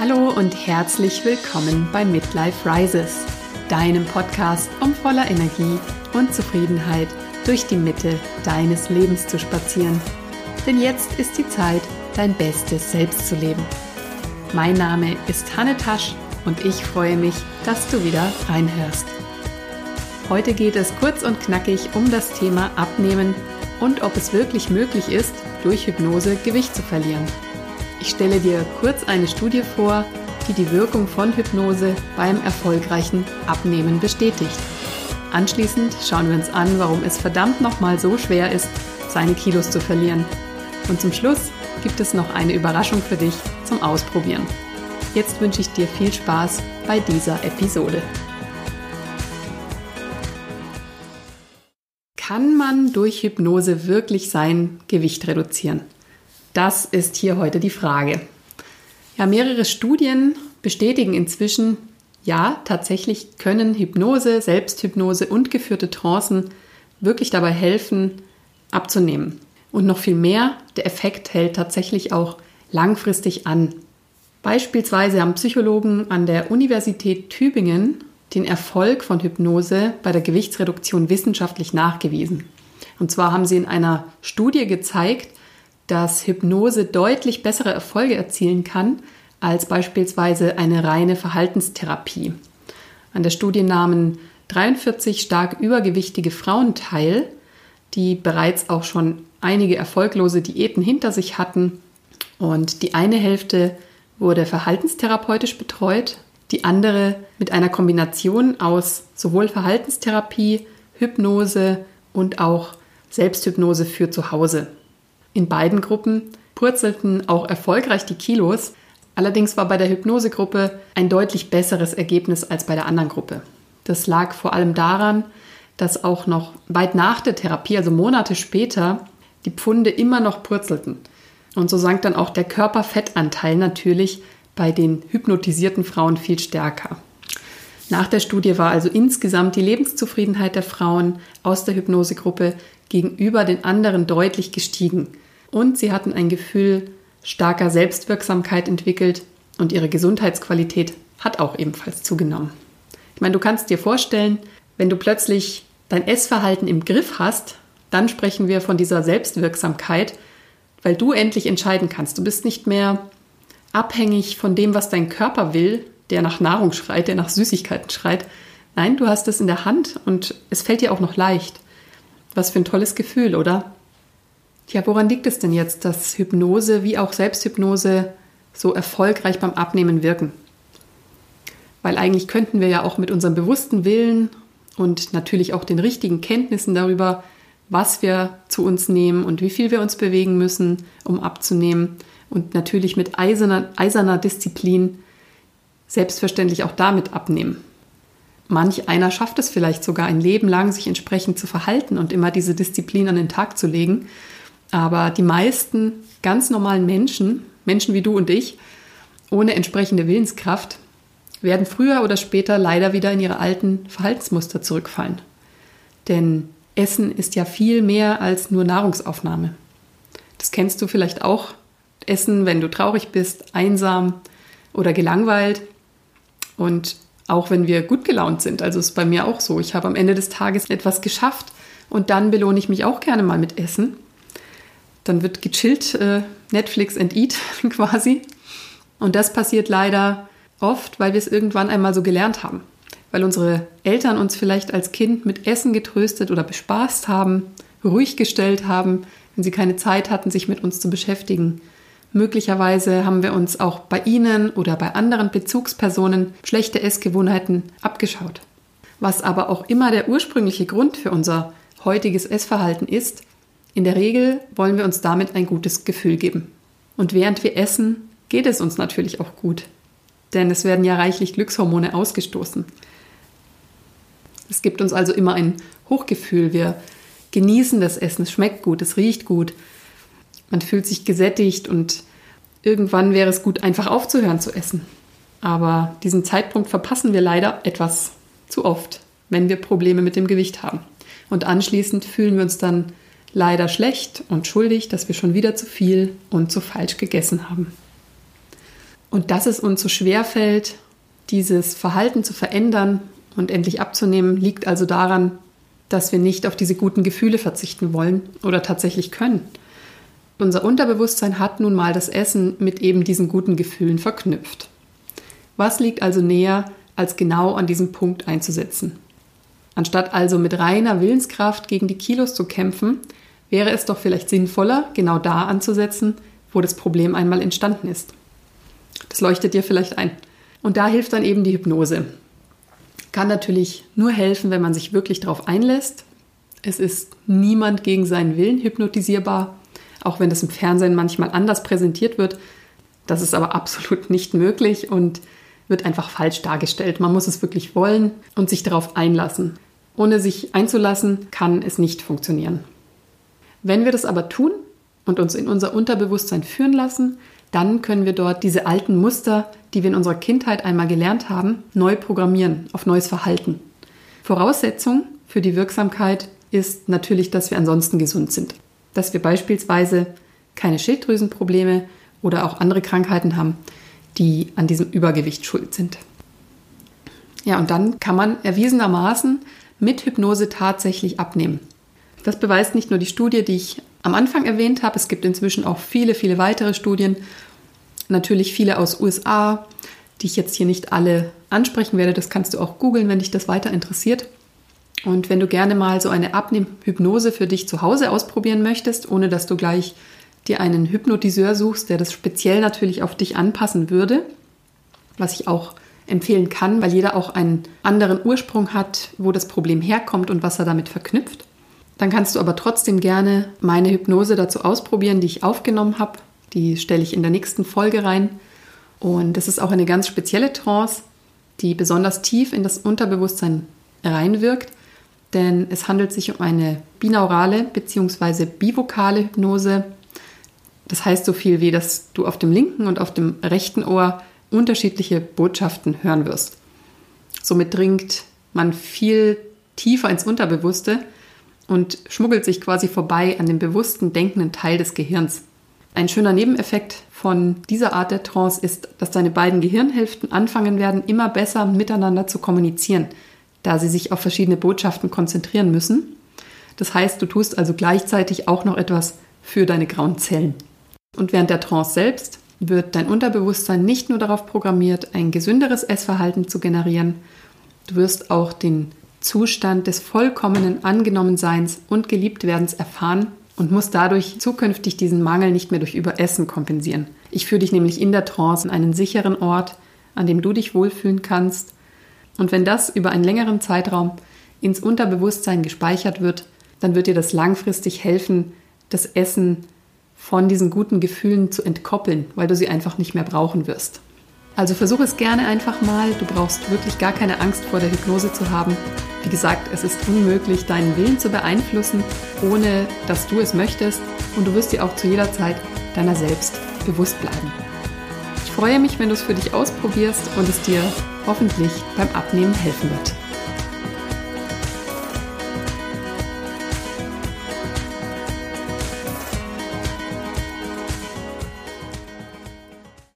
Hallo und herzlich willkommen bei Midlife Rises, deinem Podcast, um voller Energie und Zufriedenheit durch die Mitte deines Lebens zu spazieren. Denn jetzt ist die Zeit, dein bestes Selbst zu leben. Mein Name ist Hanne Tasch und ich freue mich, dass du wieder reinhörst. Heute geht es kurz und knackig um das Thema Abnehmen und ob es wirklich möglich ist, durch Hypnose Gewicht zu verlieren. Ich stelle dir kurz eine Studie vor, die die Wirkung von Hypnose beim erfolgreichen Abnehmen bestätigt. Anschließend schauen wir uns an, warum es verdammt nochmal so schwer ist, seine Kilos zu verlieren. Und zum Schluss gibt es noch eine Überraschung für dich zum Ausprobieren. Jetzt wünsche ich dir viel Spaß bei dieser Episode. Kann man durch Hypnose wirklich sein Gewicht reduzieren? Das ist hier heute die Frage. Ja, mehrere Studien bestätigen inzwischen, ja, tatsächlich können Hypnose, Selbsthypnose und geführte Trancen wirklich dabei helfen, abzunehmen. Und noch viel mehr, der Effekt hält tatsächlich auch langfristig an. Beispielsweise haben Psychologen an der Universität Tübingen den Erfolg von Hypnose bei der Gewichtsreduktion wissenschaftlich nachgewiesen. Und zwar haben sie in einer Studie gezeigt, dass Hypnose deutlich bessere Erfolge erzielen kann als beispielsweise eine reine Verhaltenstherapie. An der Studie nahmen 43 stark übergewichtige Frauen teil, die bereits auch schon einige erfolglose Diäten hinter sich hatten. Und die eine Hälfte wurde verhaltenstherapeutisch betreut, die andere mit einer Kombination aus sowohl Verhaltenstherapie, Hypnose und auch Selbsthypnose für zu Hause. In beiden Gruppen purzelten auch erfolgreich die Kilos. Allerdings war bei der Hypnosegruppe ein deutlich besseres Ergebnis als bei der anderen Gruppe. Das lag vor allem daran, dass auch noch weit nach der Therapie, also Monate später, die Pfunde immer noch purzelten. Und so sank dann auch der Körperfettanteil natürlich bei den hypnotisierten Frauen viel stärker. Nach der Studie war also insgesamt die Lebenszufriedenheit der Frauen aus der Hypnosegruppe gegenüber den anderen deutlich gestiegen und sie hatten ein Gefühl starker Selbstwirksamkeit entwickelt und ihre Gesundheitsqualität hat auch ebenfalls zugenommen. Ich meine, du kannst dir vorstellen, wenn du plötzlich dein Essverhalten im Griff hast, dann sprechen wir von dieser Selbstwirksamkeit, weil du endlich entscheiden kannst. Du bist nicht mehr abhängig von dem, was dein Körper will, der nach Nahrung schreit, der nach Süßigkeiten schreit. Nein, du hast es in der Hand und es fällt dir auch noch leicht. Was für ein tolles Gefühl, oder? Ja, woran liegt es denn jetzt, dass Hypnose wie auch Selbsthypnose so erfolgreich beim Abnehmen wirken? Weil eigentlich könnten wir ja auch mit unserem bewussten Willen und natürlich auch den richtigen Kenntnissen darüber, was wir zu uns nehmen und wie viel wir uns bewegen müssen, um abzunehmen und natürlich mit eiserner, eiserner Disziplin selbstverständlich auch damit abnehmen. Manch einer schafft es vielleicht sogar ein Leben lang, sich entsprechend zu verhalten und immer diese Disziplin an den Tag zu legen. Aber die meisten ganz normalen Menschen, Menschen wie du und ich, ohne entsprechende Willenskraft, werden früher oder später leider wieder in ihre alten Verhaltensmuster zurückfallen. Denn Essen ist ja viel mehr als nur Nahrungsaufnahme. Das kennst du vielleicht auch. Essen, wenn du traurig bist, einsam oder gelangweilt. Und auch wenn wir gut gelaunt sind. Also ist bei mir auch so. Ich habe am Ende des Tages etwas geschafft und dann belohne ich mich auch gerne mal mit Essen. Dann wird gechillt, äh, Netflix and Eat quasi. Und das passiert leider oft, weil wir es irgendwann einmal so gelernt haben. Weil unsere Eltern uns vielleicht als Kind mit Essen getröstet oder bespaßt haben, ruhig gestellt haben, wenn sie keine Zeit hatten, sich mit uns zu beschäftigen. Möglicherweise haben wir uns auch bei ihnen oder bei anderen Bezugspersonen schlechte Essgewohnheiten abgeschaut. Was aber auch immer der ursprüngliche Grund für unser heutiges Essverhalten ist, in der Regel wollen wir uns damit ein gutes Gefühl geben. Und während wir essen, geht es uns natürlich auch gut. Denn es werden ja reichlich Glückshormone ausgestoßen. Es gibt uns also immer ein Hochgefühl. Wir genießen das Essen, es schmeckt gut, es riecht gut. Man fühlt sich gesättigt und irgendwann wäre es gut, einfach aufzuhören zu essen. Aber diesen Zeitpunkt verpassen wir leider etwas zu oft, wenn wir Probleme mit dem Gewicht haben. Und anschließend fühlen wir uns dann leider schlecht und schuldig, dass wir schon wieder zu viel und zu falsch gegessen haben. Und dass es uns so schwer fällt, dieses Verhalten zu verändern und endlich abzunehmen, liegt also daran, dass wir nicht auf diese guten Gefühle verzichten wollen oder tatsächlich können. Unser Unterbewusstsein hat nun mal das Essen mit eben diesen guten Gefühlen verknüpft. Was liegt also näher, als genau an diesem Punkt einzusetzen? Anstatt also mit reiner Willenskraft gegen die Kilos zu kämpfen, wäre es doch vielleicht sinnvoller, genau da anzusetzen, wo das Problem einmal entstanden ist. Das leuchtet dir vielleicht ein. Und da hilft dann eben die Hypnose. Kann natürlich nur helfen, wenn man sich wirklich darauf einlässt. Es ist niemand gegen seinen Willen hypnotisierbar, auch wenn das im Fernsehen manchmal anders präsentiert wird. Das ist aber absolut nicht möglich und wird einfach falsch dargestellt. Man muss es wirklich wollen und sich darauf einlassen. Ohne sich einzulassen, kann es nicht funktionieren. Wenn wir das aber tun und uns in unser Unterbewusstsein führen lassen, dann können wir dort diese alten Muster, die wir in unserer Kindheit einmal gelernt haben, neu programmieren auf neues Verhalten. Voraussetzung für die Wirksamkeit ist natürlich, dass wir ansonsten gesund sind. Dass wir beispielsweise keine Schilddrüsenprobleme oder auch andere Krankheiten haben, die an diesem Übergewicht schuld sind. Ja, und dann kann man erwiesenermaßen mit Hypnose tatsächlich abnehmen. Das beweist nicht nur die Studie, die ich am Anfang erwähnt habe. Es gibt inzwischen auch viele, viele weitere Studien. Natürlich viele aus USA, die ich jetzt hier nicht alle ansprechen werde. Das kannst du auch googeln, wenn dich das weiter interessiert. Und wenn du gerne mal so eine Abnehmhypnose für dich zu Hause ausprobieren möchtest, ohne dass du gleich dir einen Hypnotiseur suchst, der das speziell natürlich auf dich anpassen würde, was ich auch empfehlen kann, weil jeder auch einen anderen Ursprung hat, wo das Problem herkommt und was er damit verknüpft. Dann kannst du aber trotzdem gerne meine Hypnose dazu ausprobieren, die ich aufgenommen habe. Die stelle ich in der nächsten Folge rein. Und das ist auch eine ganz spezielle Trance, die besonders tief in das Unterbewusstsein reinwirkt, denn es handelt sich um eine binaurale bzw. bivokale Hypnose. Das heißt so viel wie, dass du auf dem linken und auf dem rechten Ohr unterschiedliche Botschaften hören wirst. Somit dringt man viel tiefer ins Unterbewusste und schmuggelt sich quasi vorbei an dem bewussten denkenden Teil des Gehirns. Ein schöner Nebeneffekt von dieser Art der Trance ist, dass deine beiden Gehirnhälften anfangen werden, immer besser miteinander zu kommunizieren, da sie sich auf verschiedene Botschaften konzentrieren müssen. Das heißt, du tust also gleichzeitig auch noch etwas für deine grauen Zellen. Und während der Trance selbst wird dein Unterbewusstsein nicht nur darauf programmiert, ein gesünderes Essverhalten zu generieren, du wirst auch den Zustand des vollkommenen Angenommenseins und Geliebtwerdens erfahren und muss dadurch zukünftig diesen Mangel nicht mehr durch Überessen kompensieren. Ich führe dich nämlich in der Trance an einen sicheren Ort, an dem du dich wohlfühlen kannst. Und wenn das über einen längeren Zeitraum ins Unterbewusstsein gespeichert wird, dann wird dir das langfristig helfen, das Essen von diesen guten Gefühlen zu entkoppeln, weil du sie einfach nicht mehr brauchen wirst. Also versuche es gerne einfach mal. Du brauchst wirklich gar keine Angst vor der Hypnose zu haben. Wie gesagt, es ist unmöglich, deinen Willen zu beeinflussen, ohne dass du es möchtest. Und du wirst dir auch zu jeder Zeit deiner selbst bewusst bleiben. Freue mich, wenn du es für dich ausprobierst und es dir hoffentlich beim Abnehmen helfen wird.